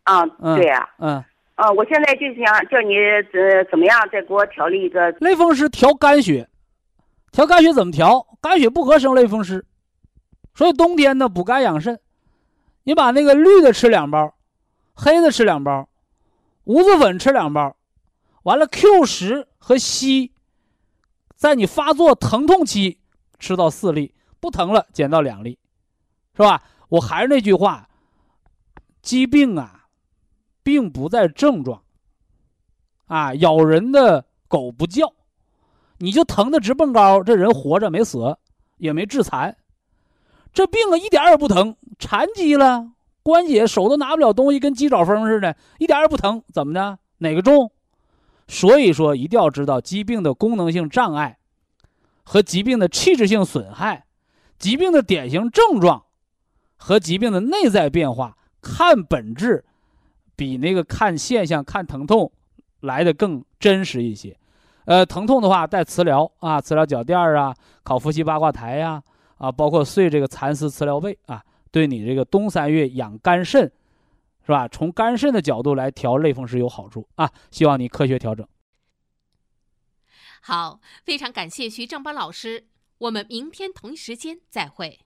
啊，嗯对呀、嗯，啊，我现在就想叫你呃怎么样再给我调理一个类风湿调肝血，调肝血怎么调？肝血不合生类风湿，所以冬天呢补肝养肾，你把那个绿的吃两包，黑的吃两包，无籽粉吃两包，完了 Q 十和硒，在你发作疼痛期吃到四粒，不疼了减到两粒，是吧？我还是那句话，疾病啊，并不在症状。啊，咬人的狗不叫，你就疼的直蹦高，这人活着没死，也没致残，这病啊一点儿也不疼，残疾了，关节手都拿不了东西，跟鸡爪风似的，一点也不疼，怎么的？哪个重？所以说一定要知道疾病的功能性障碍和疾病的器质性损害，疾病的典型症状和疾病的内在变化，看本质比那个看现象、看疼痛。来的更真实一些，呃，疼痛的话带磁疗啊，磁疗脚垫儿啊，烤伏羲八卦台呀、啊，包括睡这个蚕丝磁疗被啊，对你这个冬三月养肝肾，是吧？从肝肾的角度来调类风湿有好处啊，希望你科学调整。好，非常感谢徐正邦老师，我们明天同一时间再会。